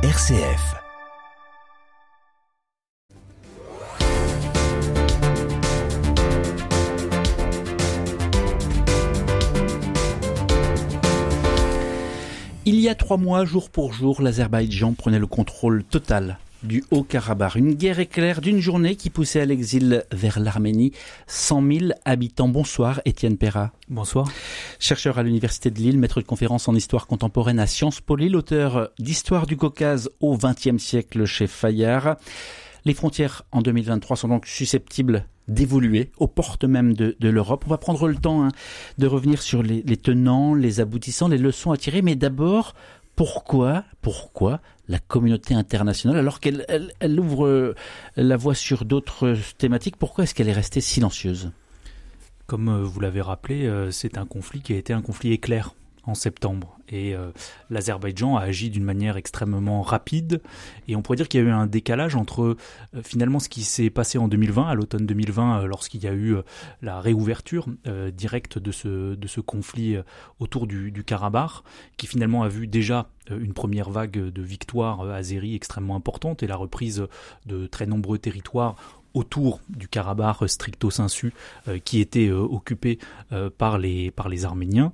RCF. Il y a trois mois, jour pour jour, l'Azerbaïdjan prenait le contrôle total du Haut-Karabakh. Une guerre éclair d'une journée qui poussait à l'exil vers l'Arménie 100 000 habitants. Bonsoir, Étienne Perra. Bonsoir. Chercheur à l'Université de Lille, maître de conférence en histoire contemporaine à Sciences Po, l'auteur d'Histoire du Caucase au XXe siècle chez Fayard. Les frontières en 2023 sont donc susceptibles d'évoluer aux portes même de, l'Europe. On va prendre le temps hein, de revenir sur les, les tenants, les aboutissants, les leçons à tirer, mais d'abord, pourquoi, pourquoi la communauté internationale, alors qu'elle elle, ouvre euh, la voie sur d'autres thématiques, pourquoi est-ce qu'elle est restée silencieuse? Comme euh, vous l'avez rappelé, euh, c'est un conflit qui a été un conflit éclair en septembre. Et euh, l'Azerbaïdjan a agi d'une manière extrêmement rapide. Et on pourrait dire qu'il y a eu un décalage entre euh, finalement ce qui s'est passé en 2020, à l'automne 2020, euh, lorsqu'il y a eu la réouverture directe de ce, conflit autour du, du, Karabakh, qui finalement a vu déjà une première vague de victoires azéries extrêmement importante et la reprise de très nombreux territoires autour du Karabakh stricto sensu qui était occupé par, les, par les Arméniens.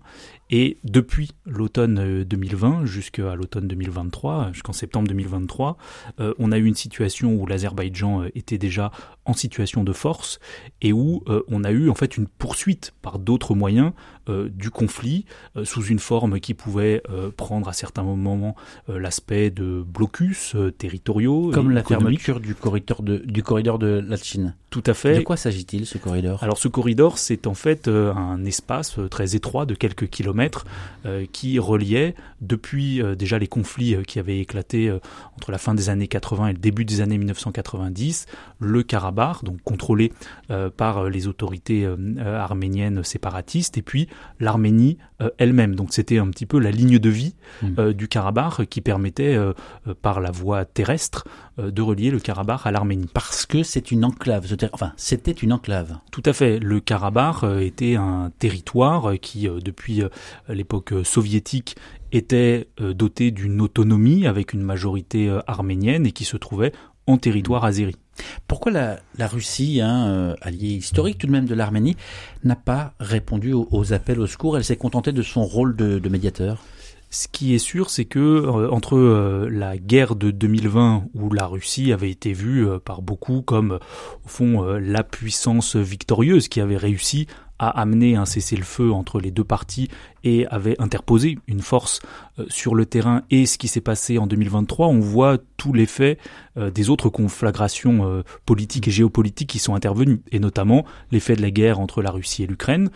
Et depuis l'automne 2020 euh, jusqu'à l'automne 2023, jusqu'en septembre 2023, euh, on a eu une situation où l'Azerbaïdjan euh, était déjà en situation de force et où on a eu en fait une poursuite par d'autres moyens du conflit sous une forme qui pouvait prendre à certains moments l'aspect de blocus territoriaux. Comme la fermeture du corridor de, du corridor de la Chine. Tout à fait. De quoi s'agit-il ce corridor? Alors ce corridor c'est en fait un espace très étroit de quelques kilomètres euh, qui reliait depuis euh, déjà les conflits euh, qui avaient éclaté entre la fin des années 80 et le début des années 1990, le Karabakh, donc contrôlé par les autorités arméniennes séparatistes, et puis l'Arménie elle-même. Donc c'était un petit peu la ligne de vie mmh. du Karabakh qui permettait par la voie terrestre de relier le Karabakh à l'Arménie. Parce que c'est une enclave, enfin c'était une enclave. Tout à fait. Le Karabakh était un territoire qui, depuis l'époque soviétique était euh, doté d'une autonomie avec une majorité euh, arménienne et qui se trouvait en territoire azéri. Pourquoi la, Russie, hein, euh, alliée historique tout de même de l'Arménie, n'a pas répondu aux, appels au secours? Elle s'est contentée de son rôle de, médiateur? Ce qui est sûr, c'est que entre la guerre de 2020, où la Russie avait été vue par beaucoup comme, au fond, la puissance victorieuse qui avait réussi a amené un cessez-le-feu entre les deux parties et avait interposé une force euh, sur le terrain. Et ce qui s'est passé en 2023, on voit tout l'effet euh, des autres conflagrations euh, politiques et géopolitiques qui sont intervenues, et notamment l'effet de la guerre entre la Russie et l'Ukraine,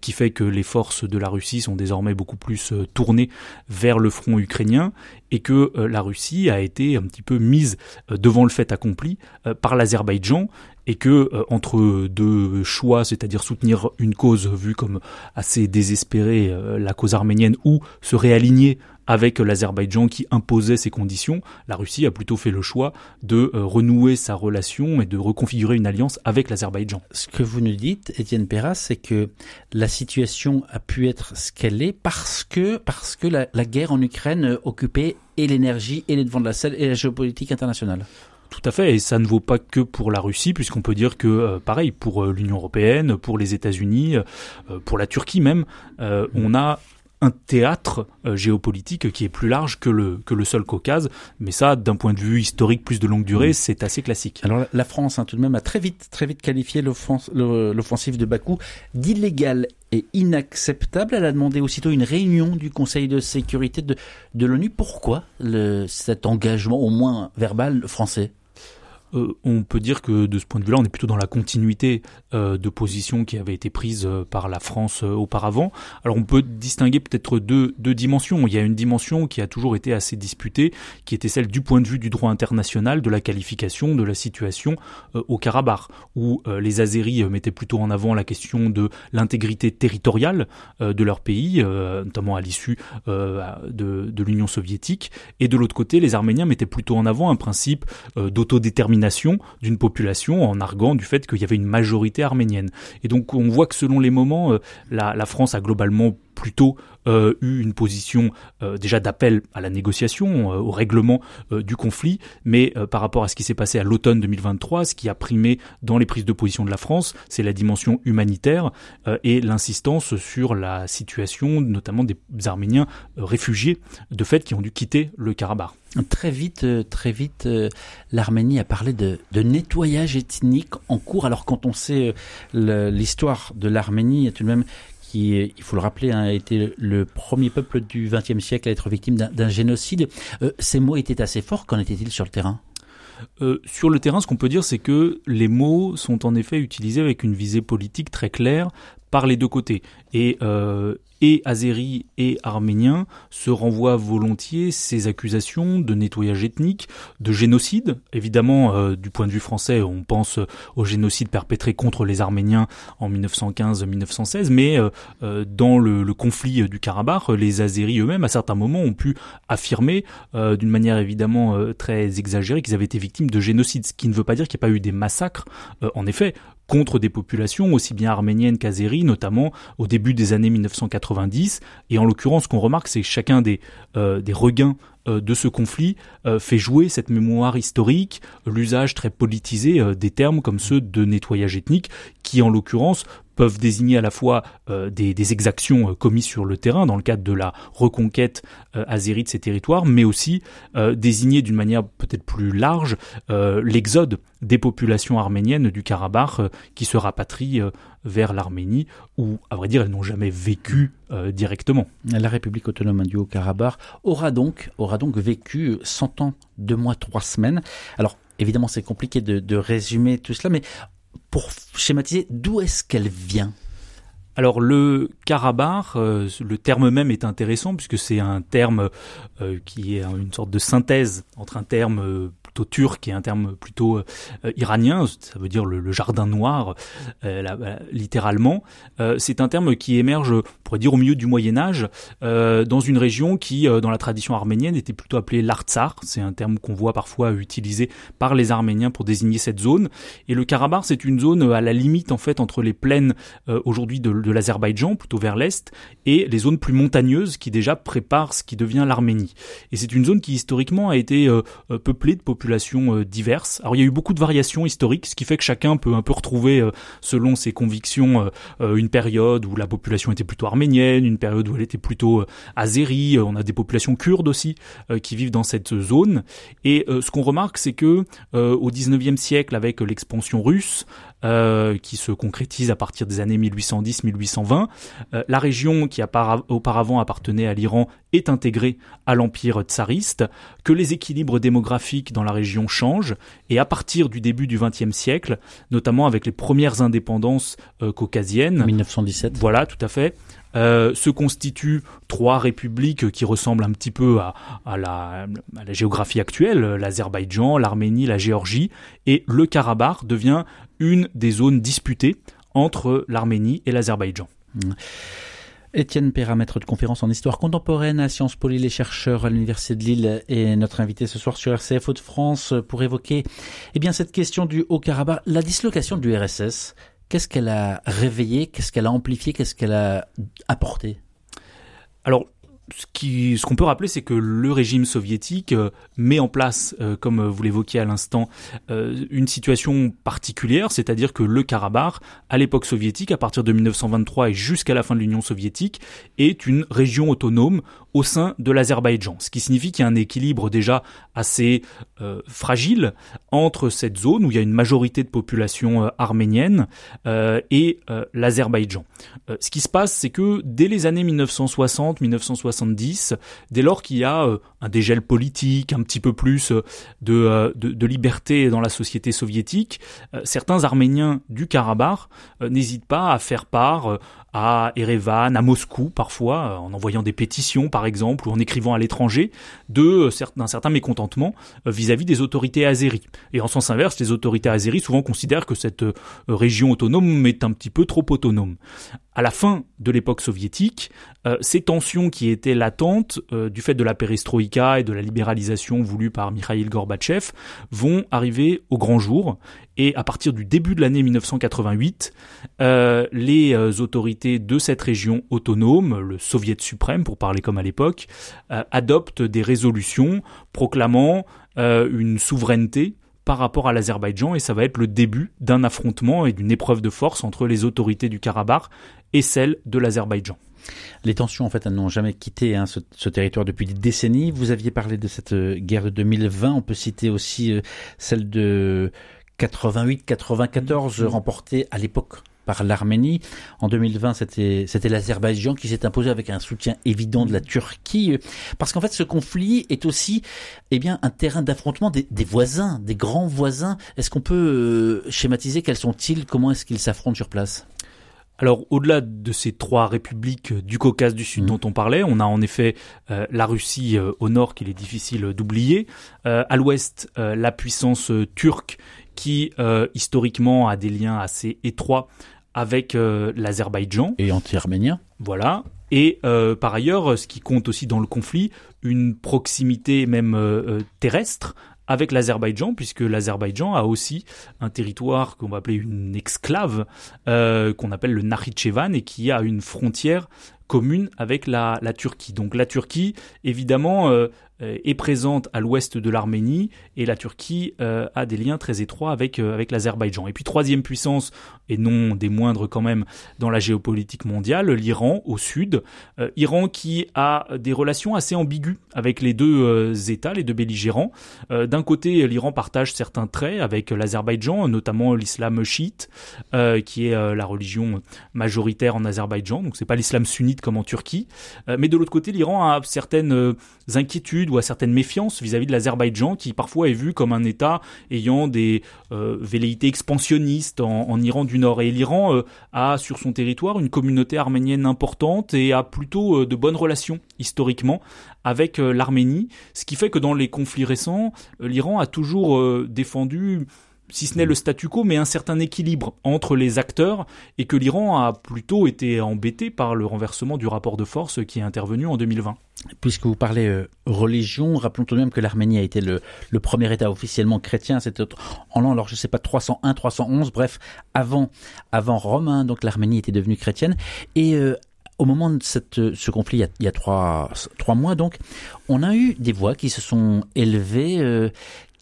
qui fait que les forces de la Russie sont désormais beaucoup plus tournées vers le front ukrainien, et que la Russie a été un petit peu mise devant le fait accompli par l'Azerbaïdjan, et que entre deux choix, c'est-à-dire soutenir une cause vue comme assez désespérée, la cause arménienne, ou se réaligner avec l'Azerbaïdjan qui imposait ses conditions, la Russie a plutôt fait le choix de euh, renouer sa relation et de reconfigurer une alliance avec l'Azerbaïdjan. Ce que vous nous dites, Étienne Perras, c'est que la situation a pu être ce qu'elle est parce que, parce que la, guerre en Ukraine occupait et l'énergie et les devants de la scène et la géopolitique internationale. Tout à fait, et ça ne vaut pas que pour la Russie, puisqu'on peut dire que, euh, pareil, pour euh, l'Union européenne, pour les États-Unis, pour la Turquie même, on a un théâtre euh, géopolitique qui est plus large que le, que le seul Caucase. Mais ça, d'un point de vue historique plus de longue durée, c'est assez classique. Alors la France, hein, tout de même, a très vite, très vite qualifié l'offensive de Bakou d'illégale et inacceptable. Elle a demandé aussitôt une réunion du Conseil de sécurité de, de l'ONU. Pourquoi le, cet engagement, au moins verbal, français? Euh, on peut dire que de ce point de vue-là, on est plutôt dans la continuité euh, de positions qui avaient été prises euh, par la France auparavant. Alors on peut distinguer peut-être deux, dimensions. Il y a une dimension qui a toujours été assez disputée, qui était celle du point de vue du droit international, de la qualification de la situation au Karabakh, où les Azéris mettaient plutôt en avant la question de l'intégrité territoriale de leur pays, notamment à l'issue de l'Union soviétique, et de l'autre côté, les Arméniens mettaient plutôt en avant un principe d'autodétermination d'une population en arguant du fait qu'il y avait une majorité arménienne. Et donc on voit que selon les moments, euh, la, France a globalement plutôt euh, eu une position euh, déjà d'appel à la négociation, euh, au règlement du conflit, mais par rapport à ce qui s'est passé à l'automne 2023, ce qui a primé dans les prises de position de la France, c'est la dimension humanitaire et l'insistance sur la situation, notamment des Arméniens réfugiés de fait qui ont dû quitter le Karabakh. Très vite, très vite, l'Arménie a parlé de, de, nettoyage ethnique en cours. Alors quand on sait l'histoire de l'Arménie, tout de même qui, il faut le rappeler, hein, a été le premier peuple du XXe siècle à être victime d'un génocide. Euh, ces mots étaient assez forts. Qu'en était-il sur le terrain? Euh, sur le terrain, ce qu'on peut dire, c'est que les mots sont en effet utilisés avec une visée politique très claire par les deux côtés. Et euh, et arméniens se renvoient volontiers ces accusations de nettoyage ethnique, de génocide. Évidemment, euh, du point de vue français, on pense au génocide perpétré contre les Arméniens en 1915-1916, mais euh, euh, dans le, conflit du Karabakh, les Azéris eux-mêmes, à certains moments, ont pu affirmer, d'une manière évidemment très exagérée, qu'ils avaient été victimes de génocide, ce qui ne veut pas dire qu'il n'y a pas eu des massacres. en effet, contre des populations aussi bien arméniennes qu'azéries, notamment au début des années 1990. Et en l'occurrence, ce qu'on remarque, c'est que chacun des, euh, regains euh, de ce conflit euh, fait jouer cette mémoire historique, l'usage très politisé des termes comme ceux de nettoyage ethnique, qui en l'occurrence peuvent désigner à la fois euh, des, exactions euh, commises sur le terrain dans le cadre de la reconquête euh, azérie de ces territoires, mais aussi désigner d'une manière peut-être plus large l'exode des populations arméniennes du Karabakh qui se rapatrient vers l'Arménie, où, à vrai dire, elles n'ont jamais vécu directement. La République autonome du Haut-Karabakh aura donc, aura donc vécu 100 ans, deux mois, trois semaines. Alors, évidemment, c'est compliqué de, résumer tout cela, mais pour schématiser, d'où est-ce qu'elle vient alors le Karabakh, euh, le terme même est intéressant puisque c'est un terme euh, qui est une sorte de synthèse entre un terme euh, plutôt turc et un terme plutôt euh, iranien, ça veut dire le, jardin noir, littéralement. C'est un terme qui émerge, on pourrait dire, au milieu du Moyen Âge, dans une région qui, dans la tradition arménienne, était plutôt appelée l'Artsar. C'est un terme qu'on voit parfois utilisé par les Arméniens pour désigner cette zone. Et le Karabakh, c'est une zone à la limite en fait entre les plaines aujourd'hui de, de l'Azerbaïdjan, plutôt vers l'est, et les zones plus montagneuses qui déjà préparent ce qui devient l'Arménie. Et c'est une zone qui historiquement a été peuplée de populations euh, diverses. Alors il y a eu beaucoup de variations historiques, ce qui fait que chacun peut un peu retrouver euh, selon ses convictions euh, une période où la population était plutôt arménienne, une période où elle était plutôt azérie. On a des populations kurdes aussi qui vivent dans cette zone. Et ce qu'on remarque, c'est que au 19e siècle, avec l'expansion russe, euh, qui se concrétise à partir des années 1810-1820. Euh, la région qui auparavant appartenait à l'Iran est intégrée à l'empire tsariste, que les équilibres démographiques dans la région changent, et à partir du début du XXe siècle, notamment avec les premières indépendances euh, caucasiennes, 1917. Voilà, tout à fait. Euh, se constituent trois républiques qui ressemblent un petit peu à, à, la, à la, géographie actuelle, l'Azerbaïdjan, l'Arménie, la Géorgie, et le Karabakh devient une des zones disputées entre l'Arménie et l'Azerbaïdjan. Mmh. Étienne Perra, maître de conférence en histoire contemporaine à Sciences Po les chercheurs à l'Université de Lille, est notre invité ce soir sur RCF Hauts-de-France pour évoquer eh bien, cette question du Haut-Karabakh, la dislocation du RSS. Qu'est-ce qu'elle a réveillé? Qu'est-ce qu'elle a amplifié? Qu'est-ce qu'elle a apporté? Alors, ce qu'on peut rappeler, c'est que le régime soviétique euh, met en place, euh, comme vous l'évoquiez à l'instant, euh, une situation particulière, c'est-à-dire que le Karabakh, à l'époque soviétique, à partir de 1923 et jusqu'à la fin de l'Union soviétique, est une région autonome au sein de l'Azerbaïdjan, ce qui signifie qu'il y a un équilibre déjà assez fragile entre cette zone où il y a une majorité de population arménienne et l'Azerbaïdjan. ce qui se passe, c'est que dès les années 1960-1970, dès lors qu'il y a euh, un dégel politique, un petit peu plus euh, euh, de, liberté dans la société soviétique, certains Arméniens du Karabakh n'hésitent pas à faire part à Erevan, à Moscou parfois, en envoyant des pétitions par exemple, ou en écrivant à l'étranger, de d'un certain mécontentement vis-à-vis des autorités azéries. Et en sens inverse, les autorités azéries souvent considèrent que cette région autonome est un petit peu trop autonome. À la fin de l'époque soviétique, euh, ces tensions qui étaient latentes euh, du fait de la perestroïka et de la libéralisation voulue par Mikhail Gorbatchev vont arriver au grand jour. Et à partir du début de l'année 1988, euh, les autorités de cette région autonome, le Soviet suprême pour parler comme à l'époque, adoptent des résolutions proclamant une souveraineté par rapport à l'Azerbaïdjan et ça va être le début d'un affrontement et d'une épreuve de force entre les autorités du Karabakh et celles de l'Azerbaïdjan. Les tensions, en fait, n'ont jamais quitté hein, ce, territoire depuis des décennies. Vous aviez parlé de cette euh, guerre de 2020. On peut citer aussi euh, celle de 88-94, remportée à l'époque par l'Arménie. En 2020, c'était l'Azerbaïdjan qui s'est imposé avec un soutien évident de la Turquie, parce qu'en fait, ce conflit est aussi, eh bien, un terrain d'affrontement des, voisins, des grands voisins. Est-ce qu'on peut euh, schématiser quels sont-ils? Comment est-ce qu'ils s'affrontent sur place? Alors, au-delà de ces trois républiques du Caucase du Sud mmh. dont on parlait, on a en effet euh, la Russie euh, au nord qu'il est difficile d'oublier, à l'ouest la puissance turque qui historiquement a des liens assez étroits avec euh, l'Azerbaïdjan. Et anti-arménien. Voilà. Et euh, par ailleurs, ce qui compte aussi dans le conflit, une proximité même euh, terrestre avec l'Azerbaïdjan, puisque l'Azerbaïdjan a aussi un territoire qu'on va appeler une exclave, qu'on appelle le Nakhichevan, et qui a une frontière commune avec la, la Turquie. Donc la Turquie, évidemment, est présente à l'ouest de l'Arménie et la Turquie euh, a des liens très étroits avec, euh, avec l'Azerbaïdjan. Et puis troisième puissance, et non des moindres quand même dans la géopolitique mondiale, l'Iran au sud. Iran qui a des relations assez ambiguës avec les deux États, les deux belligérants. D'un côté, l'Iran partage certains traits avec l'Azerbaïdjan, notamment l'islam chiite, qui est la religion majoritaire en Azerbaïdjan. Donc c'est pas l'islam sunnite comme en Turquie. mais de l'autre côté, l'Iran a certaines inquiétudes à certaines méfiances vis-à-vis de l'Azerbaïdjan, qui parfois est vu comme un État ayant des euh, velléités expansionnistes en, Iran du Nord. Et l'Iran euh, a sur son territoire une communauté arménienne importante et a plutôt euh, de bonnes relations historiquement avec l'Arménie, ce qui fait que dans les conflits récents, l'Iran a toujours défendu si ce n'est le statu quo, mais un certain équilibre entre les acteurs, et que l'Iran a plutôt été embêté par le renversement du rapport de force qui est intervenu en 2020. Puisque vous parlez euh, religion, rappelons tout de même que l'Arménie a été le, premier État officiellement chrétien, c'était en l'an, alors je sais pas, 301, 311, bref, avant, avant Rome, hein, donc l'Arménie était devenue chrétienne, et euh, au moment de cette, ce conflit, il y, a, trois, mois donc, on a eu des voix qui se sont élevées, euh,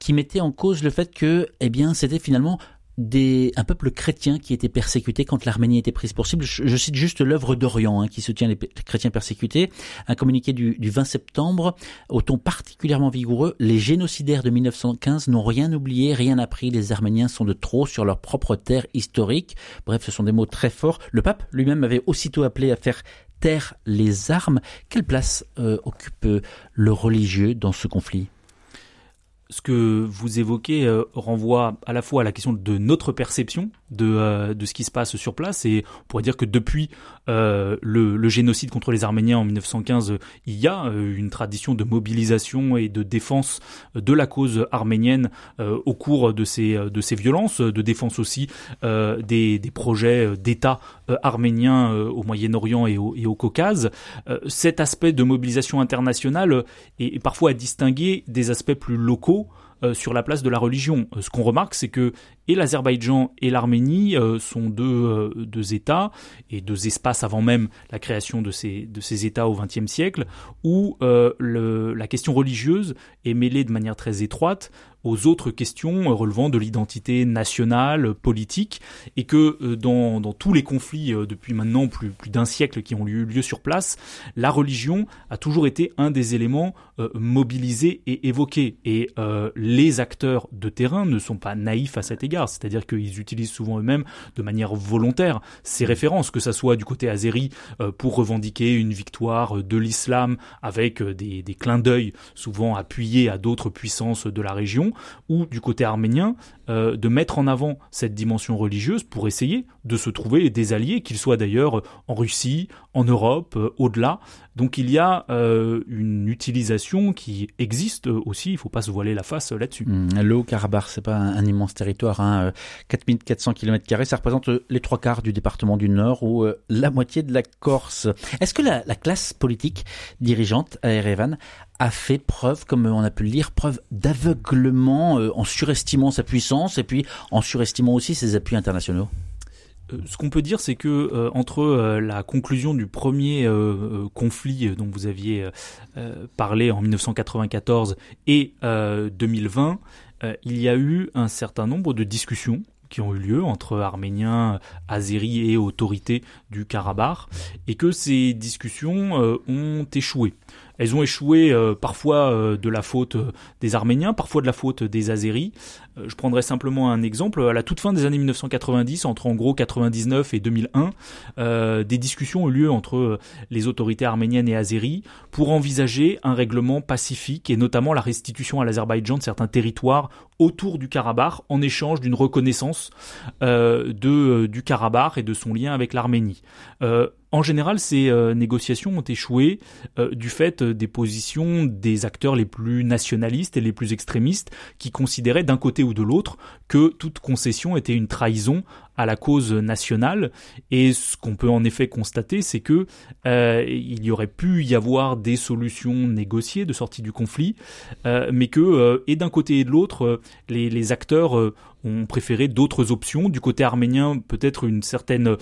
qui mettait en cause le fait que, eh bien, c'était finalement un peuple chrétien qui était persécuté quand l'Arménie était prise pour cible. Je, cite juste l'œuvre d'Orient hein, qui soutient les, chrétiens persécutés. Un communiqué du, du 20 septembre au ton particulièrement vigoureux. Les génocidaires de 1915 n'ont rien oublié, rien appris. Les Arméniens sont de trop sur leur propre terre historique. Bref, ce sont des mots très forts. Le pape lui-même avait aussitôt appelé à faire taire les armes. Quelle place euh, occupe le religieux dans ce conflit? Ce que vous évoquez euh, renvoie à la fois à la question de notre perception de, euh, de ce qui se passe sur place et on pourrait dire que depuis le, le, génocide contre les Arméniens en 1915, il y a une tradition de mobilisation et de défense de la cause arménienne au cours de ces, violences, de défense aussi des, projets d'État arméniens au Moyen-Orient et au, et au Caucase. cet aspect de mobilisation internationale est, parfois à distinguer des aspects plus locaux euh, sur la place de la religion. Euh, ce qu'on remarque, c'est que l'Azerbaïdjan et l'Arménie euh, sont deux, États et deux espaces avant même la création de ces, États au XXe siècle, où la question religieuse est mêlée de manière très étroite aux autres questions relevant de l'identité nationale, politique, et que euh, dans, dans tous les conflits euh, depuis maintenant plus, plus d'un siècle qui ont eu lieu sur place, la religion a toujours été un des éléments euh, mobilisés et évoqués. Et les acteurs de terrain ne sont pas naïfs à cet égard, c'est-à-dire qu'ils utilisent souvent eux-mêmes de manière volontaire ces références, que ça soit du côté azéri pour revendiquer une victoire de l'islam avec des, des clins d'œil souvent appuyés à d'autres puissances de la région, ou du côté arménien euh, de mettre en avant cette dimension religieuse pour essayer de se trouver des alliés, qu'ils soient d'ailleurs en Russie, en Europe, euh, au-delà. Donc il y a euh, une utilisation qui existe aussi, il ne faut pas se voiler la face là-dessus. Mmh, le Haut-Karabakh, c'est pas un, immense territoire, hein, 4400 km, ça représente les trois quarts du département du Nord ou la moitié de la Corse. Est-ce que la, la classe politique dirigeante à Erevan a fait preuve, comme on a pu le lire, preuve d'aveuglement en surestimant sa puissance? Et puis en surestimant aussi ses appuis internationaux euh, ce qu'on peut dire, c'est que euh, entre la conclusion du premier conflit dont vous aviez parlé en 1994 et 2020, il y a eu un certain nombre de discussions qui ont eu lieu entre Arméniens, Azéris et autorités du Karabakh, et que ces discussions ont échoué. Elles ont échoué euh, parfois euh, de la faute euh, des Arméniens, parfois de la faute des Azéris. je prendrai simplement un exemple. À la toute fin des années 1990, entre en gros 99 et 2001, des discussions ont eu lieu entre les autorités arméniennes et azéries pour envisager un règlement pacifique et notamment la restitution à l'Azerbaïdjan de certains territoires autour du Karabakh en échange d'une reconnaissance du Karabakh et de son lien avec l'Arménie. En général, ces euh, négociations ont échoué euh, du fait euh, des positions des acteurs les plus nationalistes et les plus extrémistes qui considéraient d'un côté ou de l'autre que toute concession était une trahison à la cause nationale. Et ce qu'on peut en effet constater, c'est que il y aurait pu y avoir des solutions négociées de sortie du conflit, mais que et d'un côté et de l'autre, les, les, acteurs ont préféré d'autres options. Du côté arménien, peut-être une certaine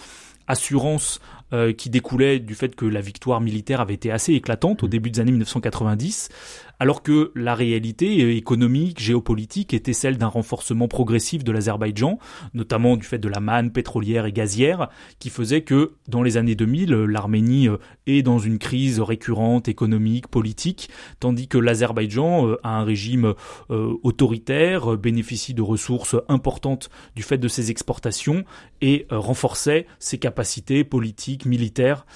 assurance euh, qui découlait du fait que la victoire militaire avait été assez éclatante au mmh. début des années 1990 alors que la réalité économique, géopolitique était celle d'un renforcement progressif de l'Azerbaïdjan, notamment du fait de la manne pétrolière et gazière, qui faisait que dans les années 2000, l'Arménie euh, est dans une crise récurrente économique, politique, tandis que l'Azerbaïdjan euh, a un régime euh, autoritaire, bénéficie de ressources importantes du fait de ses exportations et renforçait ses capacités politiques, militaires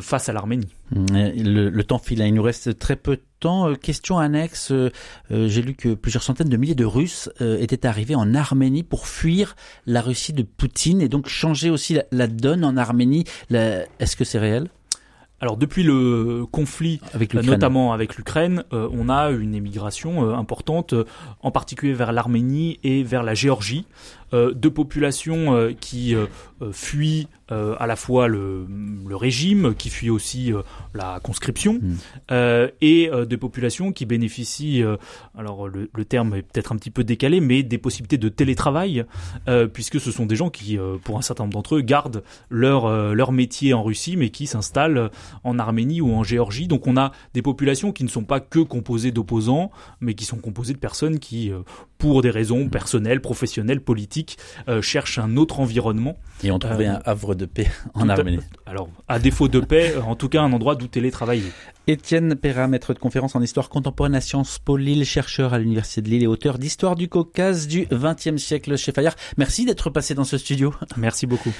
face à l'Arménie. Le, le, temps file, il nous reste très peu de temps. Euh, question annexe, euh, euh, j'ai lu que plusieurs centaines de milliers de Russes étaient arrivés en Arménie pour fuir la Russie de Poutine et donc changer aussi la, donne en Arménie. Est-ce que c'est réel? Alors depuis le conflit, notamment avec l'Ukraine, on a une émigration importante, en particulier vers l'Arménie et vers la Géorgie, de populations qui fuient euh, à la fois le, le, régime, qui fuit aussi euh, la conscription, hmm. euh, et des populations qui bénéficient, alors le, le, terme est peut-être un petit peu décalé, mais des possibilités de télétravail, puisque ce sont des gens qui, pour un certain nombre d'entre eux, gardent leur, leur métier en Russie, mais qui s'installent en Arménie ou en Géorgie. Donc on a des populations qui ne sont pas que composées d'opposants, mais qui sont composées de personnes qui, pour des raisons personnelles, professionnelles, politiques, cherchent un autre environnement. Et ont trouvé un havre de de paix en Arménie. alors, à défaut de paix, en tout cas un endroit d'où télétravailler. Étienne Perra, maître de conférence en histoire contemporaine à Sciences Po Lille, chercheur à l'Université de Lille et auteur d'Histoire du Caucase du XXe siècle chez Fayard. Merci d'être passé dans ce studio. Merci beaucoup.